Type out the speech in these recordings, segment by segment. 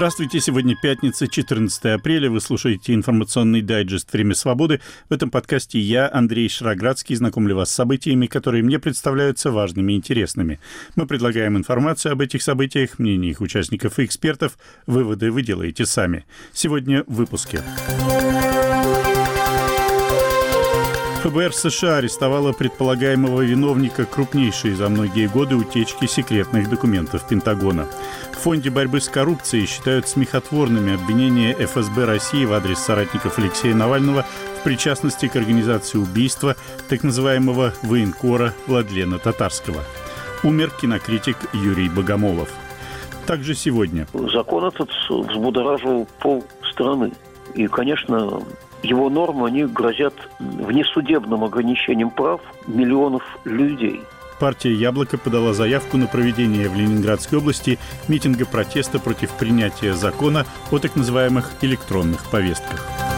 Здравствуйте, сегодня пятница, 14 апреля. Вы слушаете информационный дайджест «Время свободы». В этом подкасте я, Андрей Шароградский, знакомлю вас с событиями, которые мне представляются важными и интересными. Мы предлагаем информацию об этих событиях, мнения их участников и экспертов. Выводы вы делаете сами. Сегодня в выпуске. ФБР США арестовало предполагаемого виновника крупнейшей за многие годы утечки секретных документов Пентагона. В Фонде борьбы с коррупцией считают смехотворными обвинения ФСБ России в адрес соратников Алексея Навального в причастности к организации убийства так называемого военкора Владлена Татарского. Умер кинокритик Юрий Богомолов. Также сегодня. Закон этот взбудоражил пол страны. И, конечно, его нормы, они грозят внесудебным ограничением прав миллионов людей. Партия «Яблоко» подала заявку на проведение в Ленинградской области митинга протеста против принятия закона о так называемых электронных повестках.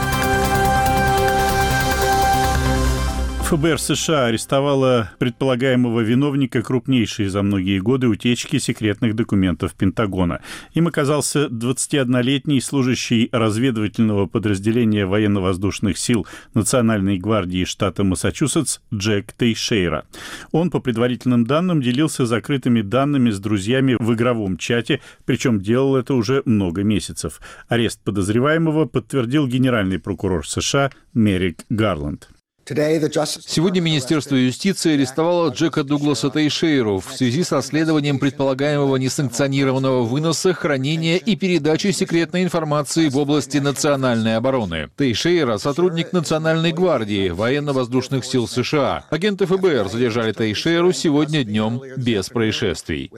ФБР США арестовало предполагаемого виновника крупнейшей за многие годы утечки секретных документов Пентагона. Им оказался 21-летний служащий разведывательного подразделения военно-воздушных сил Национальной гвардии штата Массачусетс Джек Тейшейра. Он, по предварительным данным, делился закрытыми данными с друзьями в игровом чате, причем делал это уже много месяцев. Арест подозреваемого подтвердил генеральный прокурор США Мерик Гарланд. Сегодня Министерство юстиции арестовало Джека Дугласа Тейшейру в связи с расследованием предполагаемого несанкционированного выноса, хранения и передачи секретной информации в области национальной обороны. Тейшейра — сотрудник Национальной гвардии военно-воздушных сил США. Агенты ФБР задержали Тейшейру сегодня днем без происшествий.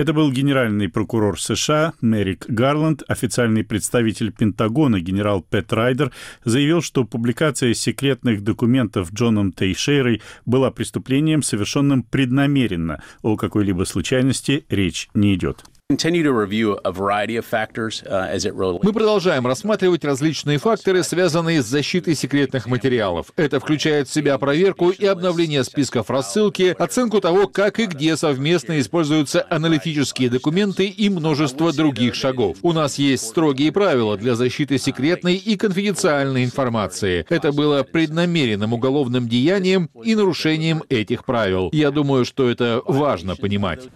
Это был генеральный прокурор США Мерик Гарланд. Официальный представитель Пентагона генерал Пэт Райдер заявил, что публикация секретных документов Джоном Тейшейрой была преступлением, совершенным преднамеренно. О какой-либо случайности речь не идет. Uh, Мы продолжаем рассматривать различные факторы, связанные с защитой секретных материалов. Это включает в себя проверку и обновление списков рассылки, оценку того, как и где совместно используются аналитические документы и множество других шагов. У нас есть строгие правила для защиты секретной и конфиденциальной информации. Это было преднамеренным уголовным деянием и нарушением этих правил. Я думаю, что это важно понимать.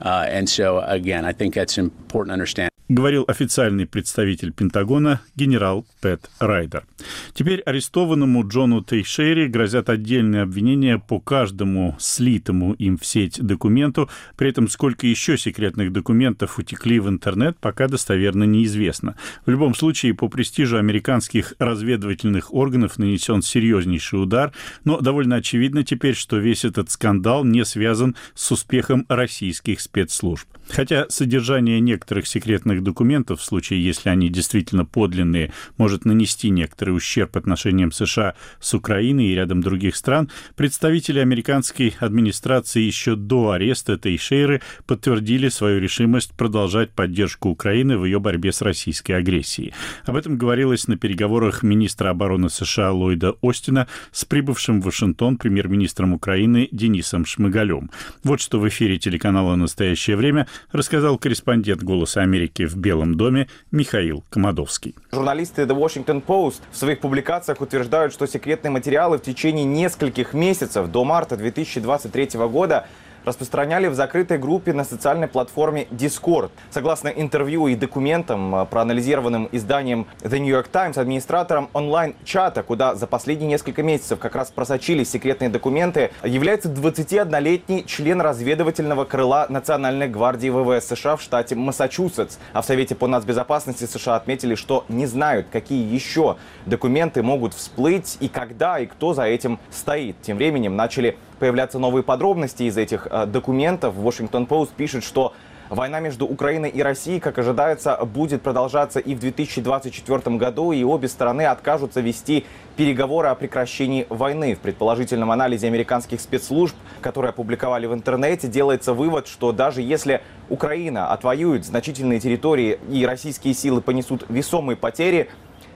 important to understand. Говорил официальный представитель Пентагона генерал Пэт Райдер. Теперь арестованному Джону Тейшере грозят отдельные обвинения по каждому слитому им в сеть документу. При этом сколько еще секретных документов утекли в интернет, пока достоверно неизвестно. В любом случае, по престижу американских разведывательных органов нанесен серьезнейший удар, но довольно очевидно теперь, что весь этот скандал не связан с успехом российских спецслужб. Хотя содержание некоторых секретных документов, в случае, если они действительно подлинные, может нанести некоторый ущерб отношениям США с Украиной и рядом других стран, представители американской администрации еще до ареста Тейшейры подтвердили свою решимость продолжать поддержку Украины в ее борьбе с российской агрессией. Об этом говорилось на переговорах министра обороны США Ллойда Остина с прибывшим в Вашингтон премьер-министром Украины Денисом Шмыгалем. Вот что в эфире телеканала «Настоящее время» рассказал корреспондент «Голоса Америки» в Белом доме Михаил Комадовский. Журналисты The Washington Post в своих публикациях утверждают, что секретные материалы в течение нескольких месяцев до марта 2023 года распространяли в закрытой группе на социальной платформе Discord. Согласно интервью и документам, э, проанализированным изданием The New York Times, администратором онлайн-чата, куда за последние несколько месяцев как раз просочились секретные документы, является 21-летний член разведывательного крыла Национальной гвардии ВВС США в штате Массачусетс. А в Совете по нацбезопасности США отметили, что не знают, какие еще документы могут всплыть и когда и кто за этим стоит. Тем временем начали появляться новые подробности из этих э, документов. Washington Post пишет, что Война между Украиной и Россией, как ожидается, будет продолжаться и в 2024 году, и обе стороны откажутся вести переговоры о прекращении войны. В предположительном анализе американских спецслужб, которые опубликовали в интернете, делается вывод, что даже если Украина отвоюет значительные территории и российские силы понесут весомые потери,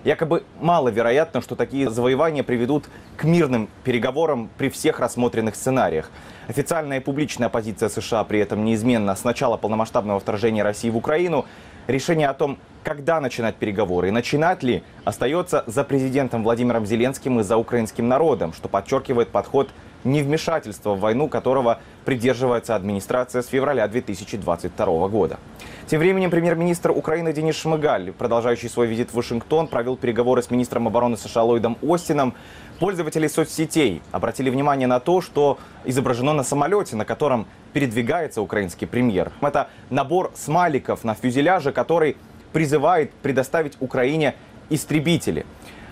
Якобы маловероятно, что такие завоевания приведут к мирным переговорам при всех рассмотренных сценариях. Официальная и публичная позиция США при этом неизменна с начала полномасштабного вторжения России в Украину. Решение о том, когда начинать переговоры и начинать ли, остается за президентом Владимиром Зеленским и за украинским народом, что подчеркивает подход невмешательства в войну, которого придерживается администрация с февраля 2022 года. Тем временем премьер-министр Украины Денис Шмыгаль, продолжающий свой визит в Вашингтон, провел переговоры с министром обороны США Ллойдом Остином. Пользователи соцсетей обратили внимание на то, что изображено на самолете, на котором передвигается украинский премьер. Это набор смайликов на фюзеляже, который призывает предоставить Украине истребители.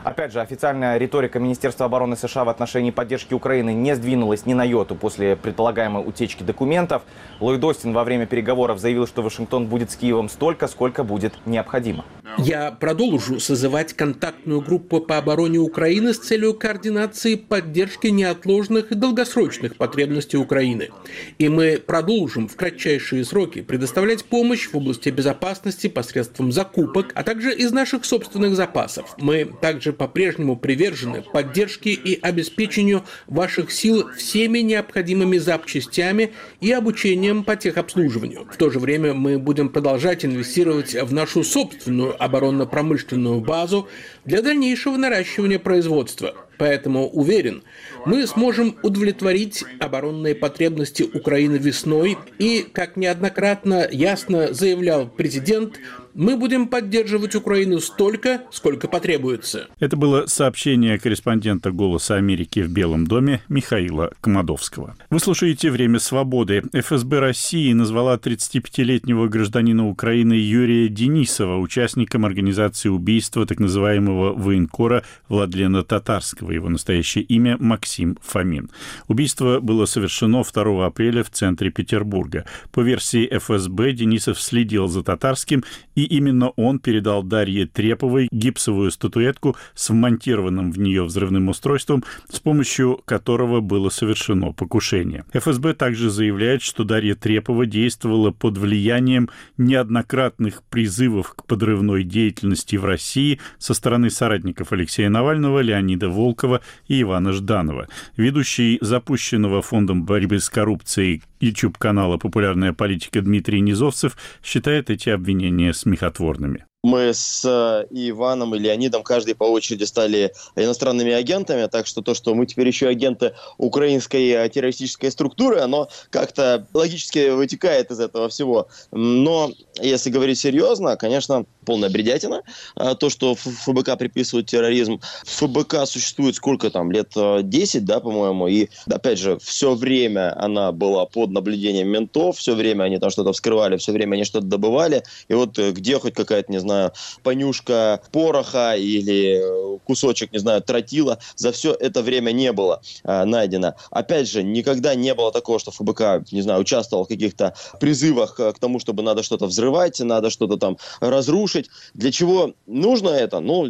Опять же, официальная риторика Министерства обороны США в отношении поддержки Украины не сдвинулась ни на йоту после предполагаемой утечки документов. Ллойд Остин во время переговоров заявил, что Вашингтон будет с Киевом столько, сколько будет необходимо. Я продолжу созывать контактную группу по обороне Украины с целью координации поддержки неотложных и долгосрочных потребностей Украины. И мы продолжим в кратчайшие сроки предоставлять помощь в области безопасности посредством закупок, а также из наших собственных запасов. Мы также по-прежнему привержены поддержке и обеспечению ваших сил всеми необходимыми запчастями и обучением по техобслуживанию. В то же время мы будем продолжать инвестировать в нашу собственную оборонно-промышленную базу для дальнейшего наращивания производства. Поэтому уверен, мы сможем удовлетворить оборонные потребности Украины весной и, как неоднократно ясно заявлял президент, мы будем поддерживать Украину столько, сколько потребуется. Это было сообщение корреспондента «Голоса Америки» в Белом доме Михаила Комадовского. Вы слушаете «Время свободы». ФСБ России назвала 35-летнего гражданина Украины Юрия Денисова участником организации убийства так называемого военкора Владлена Татарского. Его настоящее имя Максим Фомин. Убийство было совершено 2 апреля в центре Петербурга. По версии ФСБ, Денисов следил за Татарским и именно он передал Дарье Треповой гипсовую статуэтку с вмонтированным в нее взрывным устройством, с помощью которого было совершено покушение. ФСБ также заявляет, что Дарья Трепова действовала под влиянием неоднократных призывов к подрывной деятельности в России со стороны соратников Алексея Навального, Леонида Волкова и Ивана Жданова. Ведущий запущенного Фондом борьбы с коррупцией YouTube-канала «Популярная политика» Дмитрий Низовцев считает эти обвинения смехотворными мы с э, Иваном и Леонидом каждый по очереди стали иностранными агентами, так что то, что мы теперь еще агенты украинской э, террористической структуры, оно как-то логически вытекает из этого всего. Но если говорить серьезно, конечно, полная бредятина. А то, что ФБК приписывают терроризм. ФБК существует сколько там, лет 10, э, да, по-моему, и, опять же, все время она была под наблюдением ментов, все время они там что-то вскрывали, все время они что-то добывали, и вот где хоть какая-то, не знаю, знаю, понюшка пороха или э, кусочек, не знаю, тротила, за все это время не было э, найдено. Опять же, никогда не было такого, что ФБК, не знаю, участвовал в каких-то призывах э, к тому, чтобы надо что-то взрывать, надо что-то там разрушить. Для чего нужно это? Ну,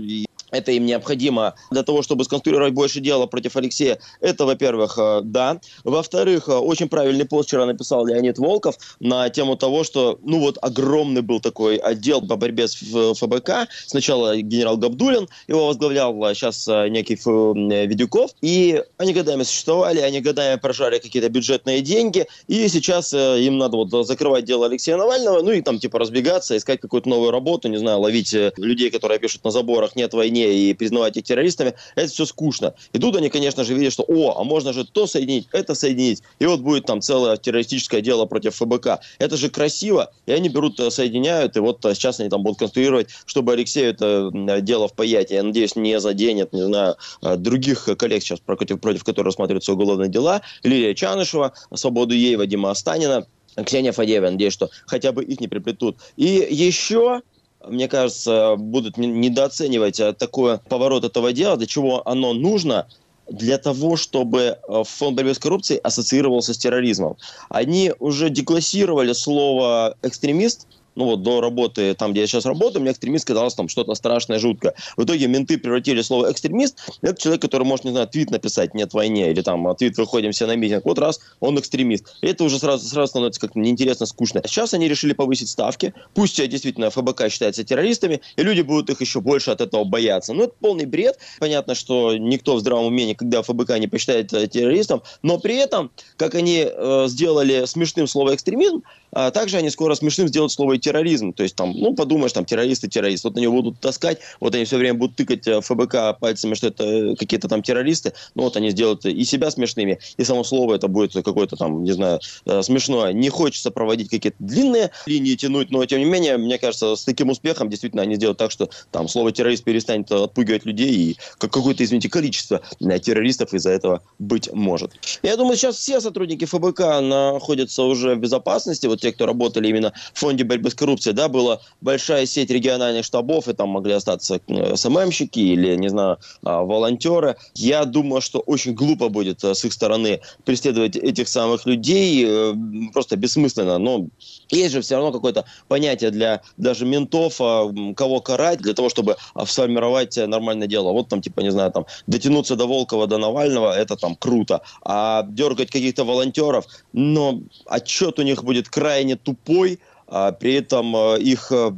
это им необходимо для того, чтобы сконструировать больше дела против Алексея. Это, во-первых, э, да. Во-вторых, э, очень правильный пост вчера написал Леонид Волков на тему того, что, ну вот, огромный был такой отдел по борьбе с ФБК. Сначала генерал Габдулин его возглавлял, а сейчас э, некий Видюков. И они годами существовали, они годами прожали какие-то бюджетные деньги. И сейчас им надо вот закрывать дело Алексея Навального, ну и там типа разбегаться, искать какую-то новую работу, не знаю, ловить людей, которые пишут на заборах «нет войны», войне и признавать их террористами, это все скучно. И тут они, конечно же, видят, что, о, а можно же то соединить, это соединить. И вот будет там целое террористическое дело против ФБК. Это же красиво. И они берут, э, соединяют, и вот э, сейчас они там будут конструировать, чтобы Алексею это дело в паяте, я надеюсь, не заденет, не знаю, э, других коллег сейчас, против, против которых рассматриваются уголовные дела. Лилия Чанышева, свободу ей, Вадима Останина, Ксения Фадеева, надеюсь, что хотя бы их не приплетут. И еще мне кажется, будут недооценивать э, такой поворот этого дела, для чего оно нужно, для того, чтобы э, фонд борьбы с коррупцией ассоциировался с терроризмом. Они уже деклассировали слово «экстремист», ну вот до работы, там, где я сейчас работаю, мне экстремист казалось там что-то страшное, жуткое. В итоге менты превратили слово экстремист, это человек, который может, не знаю, твит написать «нет войне», или там твит «выходим все на митинг», вот раз, он экстремист. И это уже сразу, сразу становится как-то неинтересно, скучно. Сейчас они решили повысить ставки, пусть действительно ФБК считается террористами, и люди будут их еще больше от этого бояться. Ну, это полный бред. Понятно, что никто в здравом уме никогда ФБК не посчитает террористом, но при этом, как они э, сделали смешным слово экстремизм, А также они скоро смешным сделают слово терроризм. То есть там, ну, подумаешь, там, террористы, террорист. Вот на него будут таскать, вот они все время будут тыкать э, ФБК пальцами, что это э, какие-то там террористы. Ну, вот они сделают и себя смешными, и само слово это будет какое-то там, не знаю, э, смешное. Не хочется проводить какие-то длинные линии тянуть, но, тем не менее, мне кажется, с таким успехом действительно они сделают так, что там слово террорист перестанет отпугивать людей, и какое-то, извините, количество террористов из-за этого быть может. Я думаю, сейчас все сотрудники ФБК находятся уже в безопасности. Вот те, кто работали именно в фонде борьбы с коррупцией, да, была большая сеть региональных штабов, и там могли остаться э, СММщики или, не знаю, а, волонтеры. Я думаю, что очень глупо будет э, с их стороны преследовать этих самых людей, э, просто бессмысленно. Но есть же все равно какое-то понятие для даже ментов, а, кого карать, для того, чтобы а, сформировать нормальное дело. Вот там, типа, не знаю, там, дотянуться до Волкова, до Навального, это там круто. А дергать каких-то волонтеров, но отчет у них будет крайне тупой, а при этом э, их э,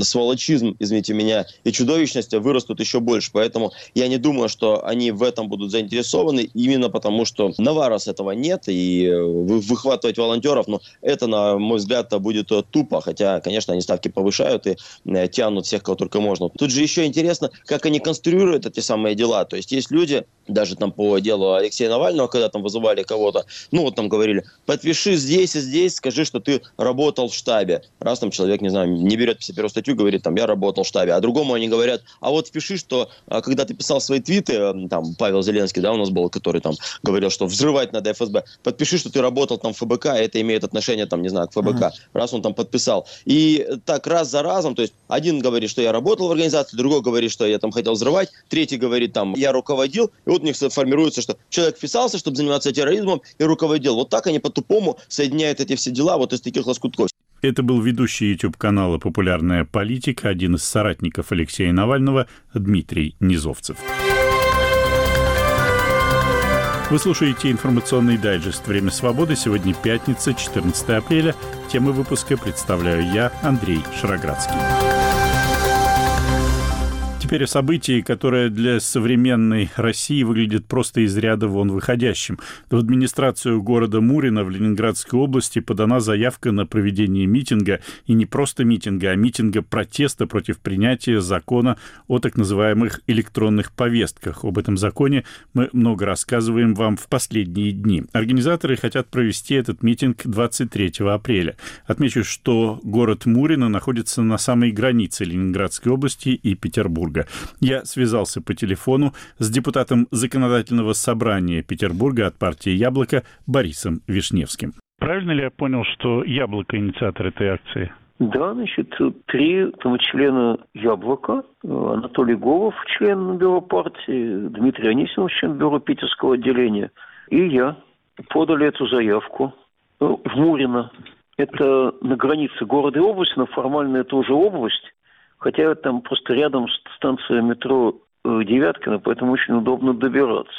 сволочизм, извините меня, и чудовищность вырастут еще больше. Поэтому я не думаю, что они в этом будут заинтересованы, именно потому что Наварос этого нет, и э, выхватывать волонтеров, ну, это, на мой взгляд, будет тупо, хотя, конечно, они ставки повышают и тянут всех, кого только можно. Тут же еще интересно, как они конструируют эти самые дела. То есть есть люди, даже там по делу Алексея Навального, когда там вызывали кого-то, ну, вот там говорили, подпиши здесь и здесь, скажи, что ты работал в штабе штабе. Раз там человек, не знаю, не берет 51 статью, говорит, там, я работал в штабе. А другому они говорят, а вот впиши, что а, когда ты писал свои твиты, там, Павел Зеленский, да, у нас был, который там говорил, что взрывать надо ФСБ, подпиши, что ты работал там в ФБК, и это имеет отношение, там, не знаю, к ФБК. Mm-hmm. Раз он там подписал. И так раз за разом, то есть один говорит, что я работал в организации, другой говорит, что я там хотел взрывать, третий говорит, там, я руководил, и вот у них формируется, что человек вписался, чтобы заниматься терроризмом, и руководил. Вот так они по-тупому соединяют эти все дела вот из таких лоскутков. Это был ведущий YouTube-канала «Популярная политика», один из соратников Алексея Навального, Дмитрий Низовцев. Вы слушаете информационный дайджест «Время свободы». Сегодня пятница, 14 апреля. Темы выпуска представляю я, Андрей Шароградский. Теперь о событии, которое для современной России выглядит просто из ряда вон выходящим. В администрацию города Мурина в Ленинградской области подана заявка на проведение митинга, и не просто митинга, а митинга протеста против принятия закона о так называемых электронных повестках. Об этом законе мы много рассказываем вам в последние дни. Организаторы хотят провести этот митинг 23 апреля. Отмечу, что город Мурина находится на самой границе Ленинградской области и Петербурга. Петербурга. Я связался по телефону с депутатом Законодательного собрания Петербурга от партии «Яблоко» Борисом Вишневским. Правильно ли я понял, что «Яблоко» инициатор этой акции? Да, значит, три там, члена «Яблока», Анатолий Голов, член Бюро партии, Дмитрий Анисимов, член Бюро Питерского отделения, и я подали эту заявку в Мурино. Это на границе города и области, но формально это уже область хотя там просто рядом станция метро э, Девяткина, поэтому очень удобно добираться.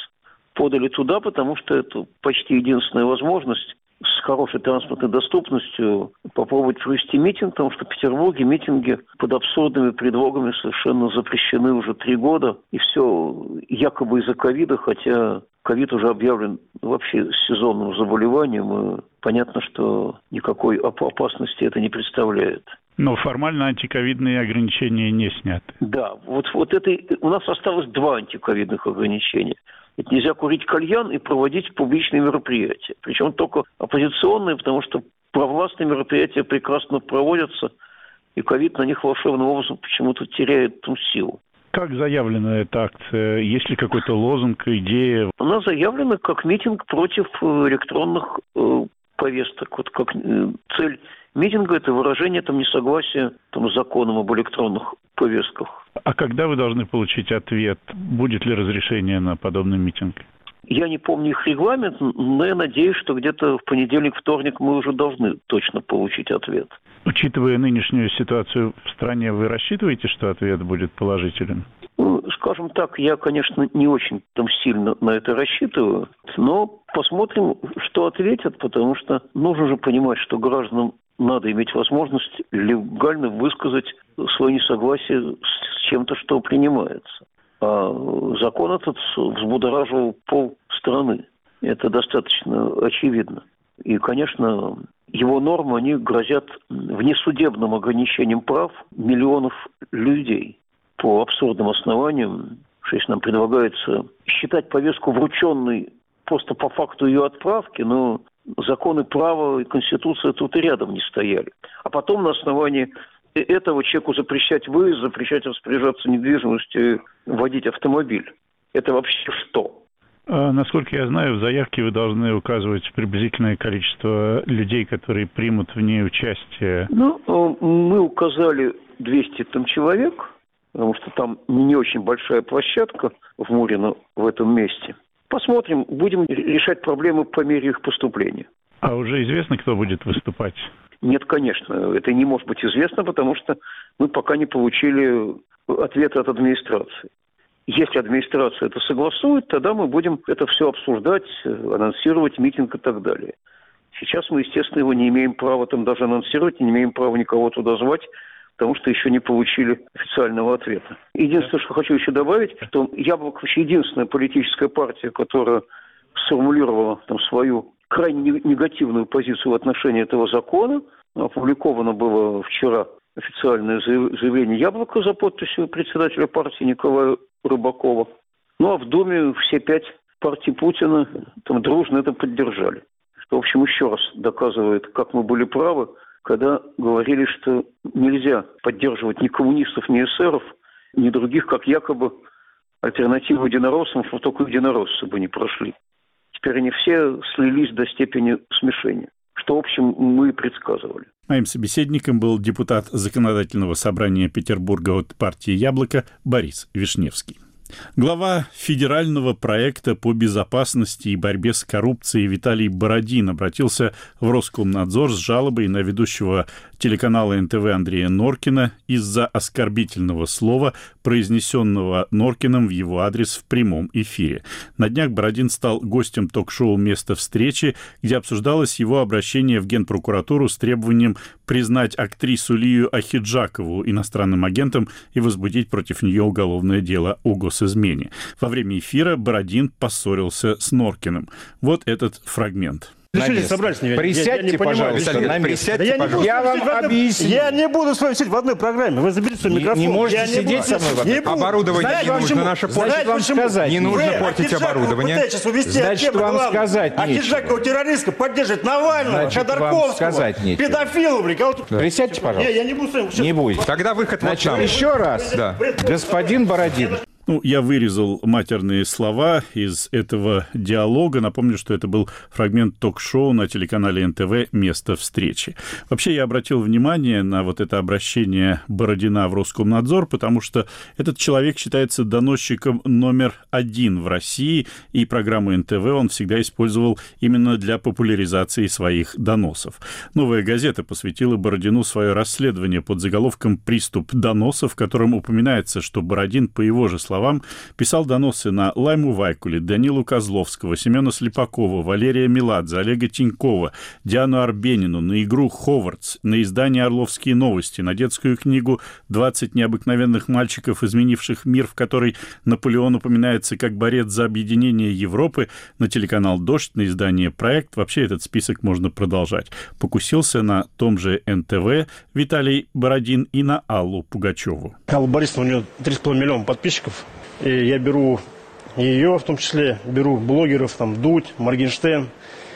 Подали туда, потому что это почти единственная возможность с хорошей транспортной доступностью попробовать провести митинг, потому что в Петербурге митинги под абсурдными предлогами совершенно запрещены уже три года. И все якобы из-за ковида, хотя ковид уже объявлен вообще сезонным заболеванием, и понятно, что никакой опасности это не представляет. Но формально антиковидные ограничения не сняты. Да, вот, вот это у нас осталось два антиковидных ограничения. Это нельзя курить кальян и проводить публичные мероприятия. Причем только оппозиционные, потому что провластные мероприятия прекрасно проводятся, и ковид на них волшебным образом почему-то теряет ту силу. Как заявлена эта акция? Есть ли какой-то лозунг, идея? Она заявлена как митинг против э, электронных э, повесток. Вот как э, цель митинга – это выражение там, несогласия там, с законом об электронных повестках. А когда вы должны получить ответ? Будет ли разрешение на подобный митинг? Я не помню их регламент, но я надеюсь, что где-то в понедельник, вторник мы уже должны точно получить ответ. Учитывая нынешнюю ситуацию в стране, вы рассчитываете, что ответ будет положительным? Ну, скажем так, я, конечно, не очень там сильно на это рассчитываю, но посмотрим, что ответят, потому что нужно же понимать, что гражданам надо иметь возможность легально высказать свое несогласие с чем-то, что принимается. А закон этот взбудораживал пол страны. Это достаточно очевидно. И, конечно, его нормы, они грозят внесудебным ограничением прав миллионов людей по абсурдным основаниям. Что если нам предлагается считать повестку врученной просто по факту ее отправки, но законы права и Конституция тут и рядом не стояли. А потом на основании этого человеку запрещать выезд, запрещать распоряжаться недвижимостью, водить автомобиль. Это вообще что? А, насколько я знаю, в заявке вы должны указывать приблизительное количество людей, которые примут в ней участие. Ну, э, мы указали 200 там человек, потому что там не очень большая площадка в Мурино в этом месте. Посмотрим, будем решать проблемы по мере их поступления. А уже известно, кто будет выступать? Нет, конечно, это не может быть известно, потому что мы пока не получили ответа от администрации. Если администрация это согласует, тогда мы будем это все обсуждать, анонсировать митинг и так далее. Сейчас мы, естественно, его не имеем права там даже анонсировать, не имеем права никого туда звать, потому что еще не получили официального ответа. Единственное, что хочу еще добавить, что Яблоко вообще единственная политическая партия, которая сформулировала там свою крайне негативную позицию в отношении этого закона. Опубликовано было вчера официальное заявление «Яблоко» за подписью председателя партии Николая Рыбакова. Ну а в Думе все пять партий Путина там дружно это поддержали. Что, в общем, еще раз доказывает, как мы были правы, когда говорили, что нельзя поддерживать ни коммунистов, ни эсеров, ни других, как якобы альтернативу единороссам, что только единороссы бы не прошли. Теперь они все слились до степени смешения, что, в общем, мы и предсказывали. Моим собеседником был депутат Законодательного собрания Петербурга от партии «Яблоко» Борис Вишневский. Глава федерального проекта по безопасности и борьбе с коррупцией Виталий Бородин обратился в Роскомнадзор с жалобой на ведущего телеканала НТВ Андрея Норкина из-за оскорбительного слова, произнесенного Норкиным в его адрес в прямом эфире. На днях Бородин стал гостем ток-шоу «Место встречи», где обсуждалось его обращение в Генпрокуратуру с требованием признать актрису Лию Ахиджакову иностранным агентом и возбудить против нее уголовное дело о госизмене. Во время эфира Бородин поссорился с Норкиным. Вот этот фрагмент. Решили собрались не Присядьте, я, пожалуйста, Виталий, на место. Присядьте, да я, пожалуйста. я вам объясню. Я не буду с вами сидеть в одной программе. Вы заберите свой микрофон. Не, не можете я сидеть со мной в одной Оборудование Знаете, не нужно наше портить. вам сказать. Не нужно портить оборудование. Значит, вам сказать нечего. Ахиджакова террористка поддержит Навального, Ходорковского, педофилов. Присядьте, пожалуйста. Я не буду с вами. Не будет. Тогда выход вот там. Еще раз. Господин Бородин. Ну, я вырезал матерные слова из этого диалога. Напомню, что это был фрагмент ток-шоу на телеканале НТВ «Место встречи». Вообще, я обратил внимание на вот это обращение Бородина в Роскомнадзор, потому что этот человек считается доносчиком номер один в России, и программу НТВ он всегда использовал именно для популяризации своих доносов. «Новая газета» посвятила Бородину свое расследование под заголовком «Приступ доносов», в котором упоминается, что Бородин, по его же словам, словам, писал доносы на Лайму Вайкуле, Данилу Козловского, Семена Слепакова, Валерия Меладзе, Олега Тинькова, Диану Арбенину, на игру «Ховардс», на издание «Орловские новости», на детскую книгу «20 необыкновенных мальчиков, изменивших мир», в которой Наполеон упоминается как борец за объединение Европы, на телеканал «Дождь», на издание «Проект». Вообще этот список можно продолжать. Покусился на том же НТВ Виталий Бородин и на Аллу Пугачеву. Алла Борисовна, у нее 3,5 миллиона подписчиков. И я беру ее, в том числе, беру блогеров, там, Дудь, Моргенштерн.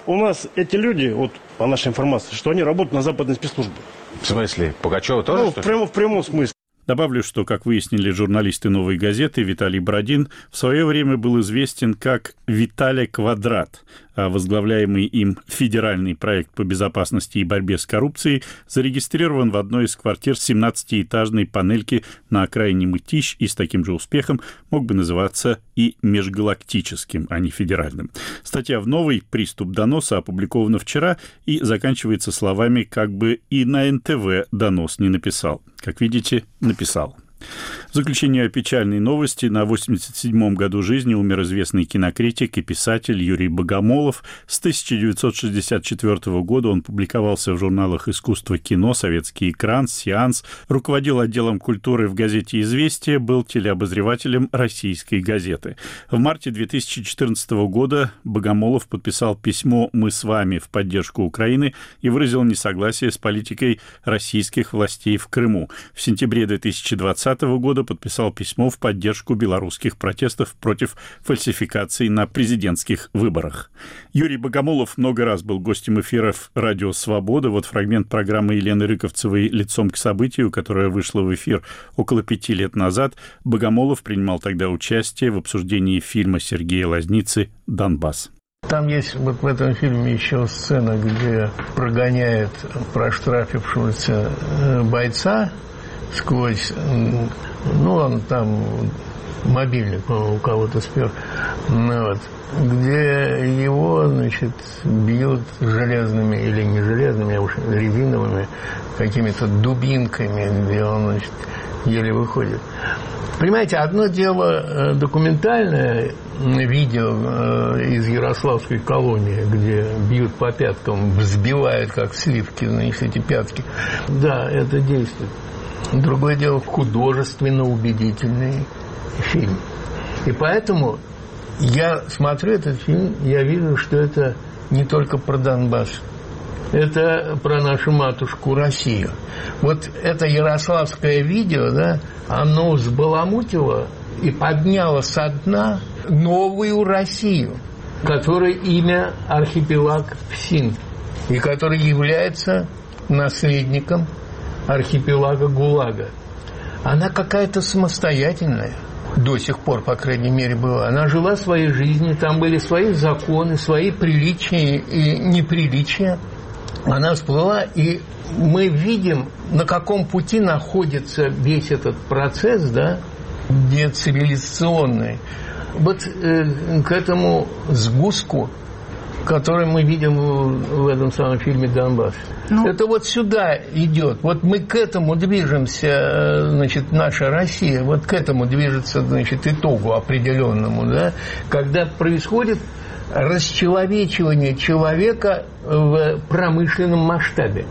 У нас эти люди, вот по нашей информации, что они работают на западной спецслужбе. В смысле? Пугачева тоже? Ну, в, прямо, в прямом смысле. Добавлю, что, как выяснили журналисты «Новой газеты», Виталий Бродин в свое время был известен как Виталий Квадрат, возглавляемый им федеральный проект по безопасности и борьбе с коррупцией зарегистрирован в одной из квартир 17-этажной панельки на окраине Мытищ и с таким же успехом мог бы называться и межгалактическим, а не федеральным. Статья в «Новый» «Приступ доноса» опубликована вчера и заканчивается словами «как бы и на НТВ донос не написал». Как видите, написал. В заключение печальной новости. На 87-м году жизни умер известный кинокритик и писатель Юрий Богомолов. С 1964 года он публиковался в журналах «Искусство кино», «Советский экран», «Сеанс», руководил отделом культуры в газете «Известия», был телеобозревателем «Российской газеты». В марте 2014 года Богомолов подписал письмо «Мы с вами» в поддержку Украины и выразил несогласие с политикой российских властей в Крыму. В сентябре 2020 года года подписал письмо в поддержку белорусских протестов против фальсификаций на президентских выборах. Юрий Богомолов много раз был гостем эфиров «Радио Свобода». Вот фрагмент программы Елены Рыковцевой «Лицом к событию», которая вышла в эфир около пяти лет назад. Богомолов принимал тогда участие в обсуждении фильма Сергея Лазницы «Донбасс». Там есть вот в этом фильме еще сцена, где прогоняет проштрафившегося э, бойца сквозь ну, он там мобильник у кого-то спер, ну, вот, где его, значит, бьют железными или не железными, а уж резиновыми какими-то дубинками, где он, значит, еле выходит. Понимаете, одно дело э, документальное видео э, из Ярославской колонии, где бьют по пяткам, взбивают как сливки, значит, эти пятки. Да, это действует. Другое дело художественно убедительный фильм. И поэтому я смотрю этот фильм, я вижу, что это не только про Донбасс, это про нашу матушку Россию. Вот это ярославское видео, да, оно взбаламутило и подняло со дна новую Россию, которой имя архипелаг ПСИН, и который является наследником архипелага ГУЛАГа. Она какая-то самостоятельная до сих пор, по крайней мере, была. Она жила своей жизнью, там были свои законы, свои приличия и неприличия. Она всплыла, и мы видим, на каком пути находится весь этот процесс, да, децивилизационный. Вот э, к этому сгустку который мы видим в этом самом фильме «Донбасс». Ну, это вот сюда идет. Вот мы к этому движемся, э, значит, наша Россия, вот к этому движется, значит, итогу определенному, да, когда происходит расчеловечивание человека в промышленном масштабе.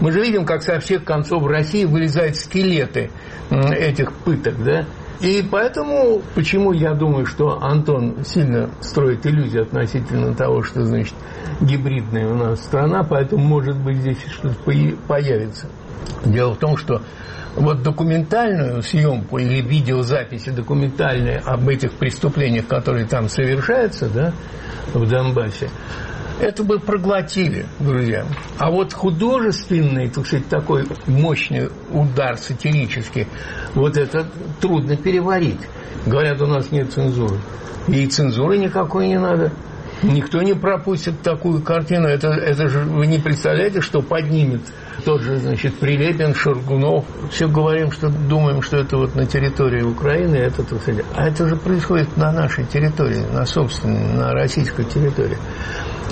Мы же видим, как со всех концов России вылезают скелеты этих пыток, да, и поэтому, почему я думаю, что Антон сильно строит иллюзии относительно того, что, значит, гибридная у нас страна, поэтому, может быть, здесь что-то появится. Дело в том, что вот документальную съемку или видеозаписи документальные об этих преступлениях, которые там совершаются, да, в Донбассе, это бы проглотили, друзья. А вот художественный, так сказать, такой мощный удар сатирический, вот это трудно переварить. Говорят, у нас нет цензуры. И цензуры никакой не надо. Никто не пропустит такую картину. Это, это же вы не представляете, что поднимет тот же, значит, Прилепин, Шаргунов. Все говорим, что думаем, что это вот на территории Украины, это, так сказать. А это же происходит на нашей территории, на собственной, на российской территории.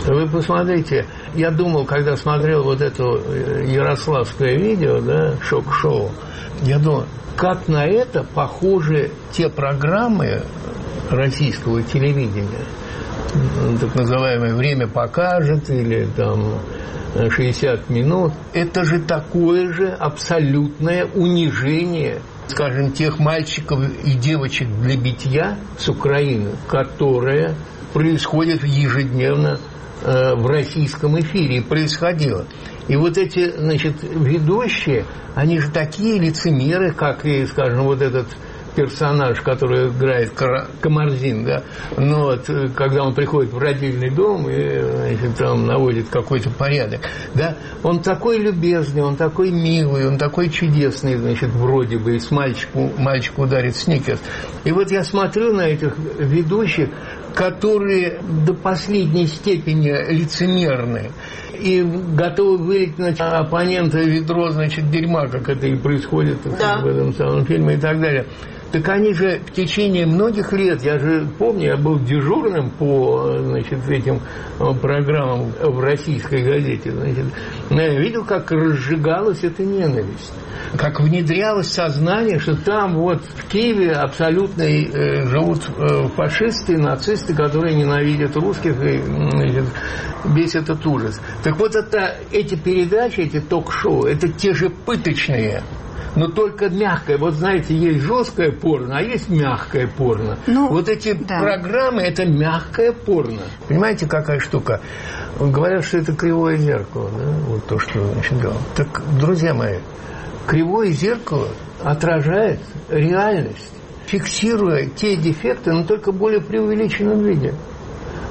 Вы посмотрите, я думал, когда смотрел вот это э, ярославское видео, да, шок-шоу, я думал, как на это похожи те программы российского телевидения, так называемое «Время покажет» или там 60 минут. Это же такое же абсолютное унижение скажем, тех мальчиков и девочек для битья с Украины, которое происходит ежедневно Э, в российском эфире происходило. И вот эти, значит, ведущие, они же такие лицемеры, как скажем, вот этот персонаж, который играет Камарзин, да, но вот, э, когда он приходит в родильный дом и значит, там наводит какой-то порядок, да, он такой любезный, он такой милый, он такой чудесный, значит, вроде бы, и с мальчику, мальчик ударит сникерс. И вот я смотрю на этих ведущих, которые до последней степени лицемерны и готовы вылить на оппонента ведро, значит, дерьма, как это и происходит да. в этом самом фильме и так далее. Так они же в течение многих лет, я же помню, я был дежурным по значит, этим э, программам в российской газете. Значит, я видел, как разжигалась эта ненависть. Как внедрялось сознание, что там вот в Киеве абсолютно э, живут э, фашисты, нацисты, которые ненавидят русских и значит, весь этот ужас. Так вот это, эти передачи, эти ток-шоу, это те же пыточные но только мягкое. Вот знаете, есть жесткое порно, а есть мягкое порно. Ну, вот эти да. программы это мягкое порно. Понимаете, какая штука? Говорят, что это кривое зеркало, да? вот то, что значит, говорил. Так, друзья мои, кривое зеркало отражает реальность, фиксируя те дефекты, но только более преувеличенном виде.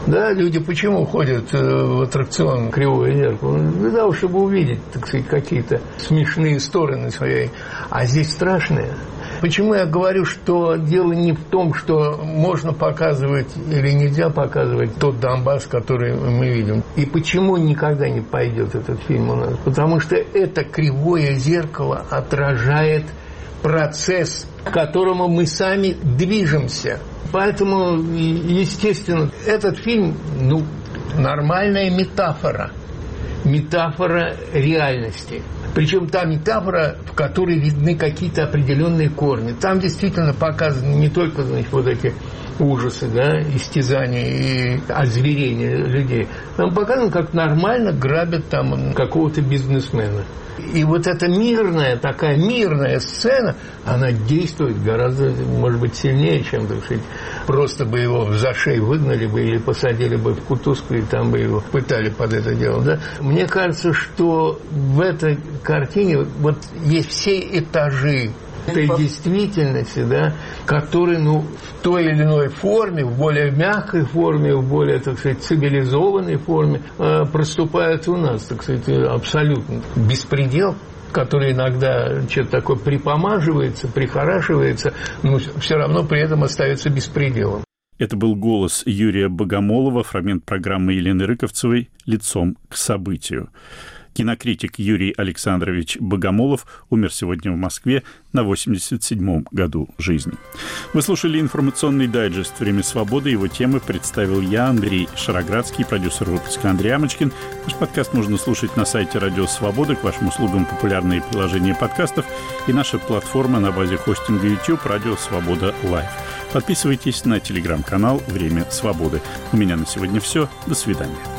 Да, люди почему ходят э, в аттракцион «Кривое зеркало»? Для того, чтобы увидеть, так сказать, какие-то смешные стороны своей. А здесь страшные. Почему я говорю, что дело не в том, что можно показывать или нельзя показывать тот Донбасс, который мы видим. И почему никогда не пойдет этот фильм у нас? Потому что это кривое зеркало отражает процесс, к которому мы сами движемся. Поэтому, естественно, этот фильм, ну, нормальная метафора. Метафора реальности. Причем та метафора, в которой видны какие-то определенные корни. Там действительно показаны не только значит, вот эти ужасы, да, истязания и озверения людей. Там показано, как нормально грабят там какого-то бизнесмена. И вот эта мирная, такая мирная сцена, она действует гораздо, может быть, сильнее, чем, так сказать, просто бы его в зашей выгнали бы или посадили бы в кутузку, и там бы его пытали под это дело. Да? Мне кажется, что в этой картине вот есть все этажи этой действительности, да, которые, ну, в той или иной форме, в более мягкой форме, в более, так сказать, цивилизованной форме э, проступают у нас, так сказать, абсолютно. Беспредел который иногда что-то такое припомаживается, прихорашивается, но все равно при этом остается беспределом. Это был голос Юрия Богомолова, фрагмент программы Елены Рыковцевой «Лицом к событию». Кинокритик Юрий Александрович Богомолов умер сегодня в Москве на 87-м году жизни. Вы слушали информационный дайджест «Время свободы». Его темы представил я, Андрей Шароградский, продюсер выпуска Андрей Амочкин. Наш подкаст можно слушать на сайте «Радио Свобода». К вашим услугам популярные приложения подкастов и наша платформа на базе хостинга YouTube «Радио Свобода Лайв». Подписывайтесь на телеграм-канал «Время свободы». У меня на сегодня все. До свидания.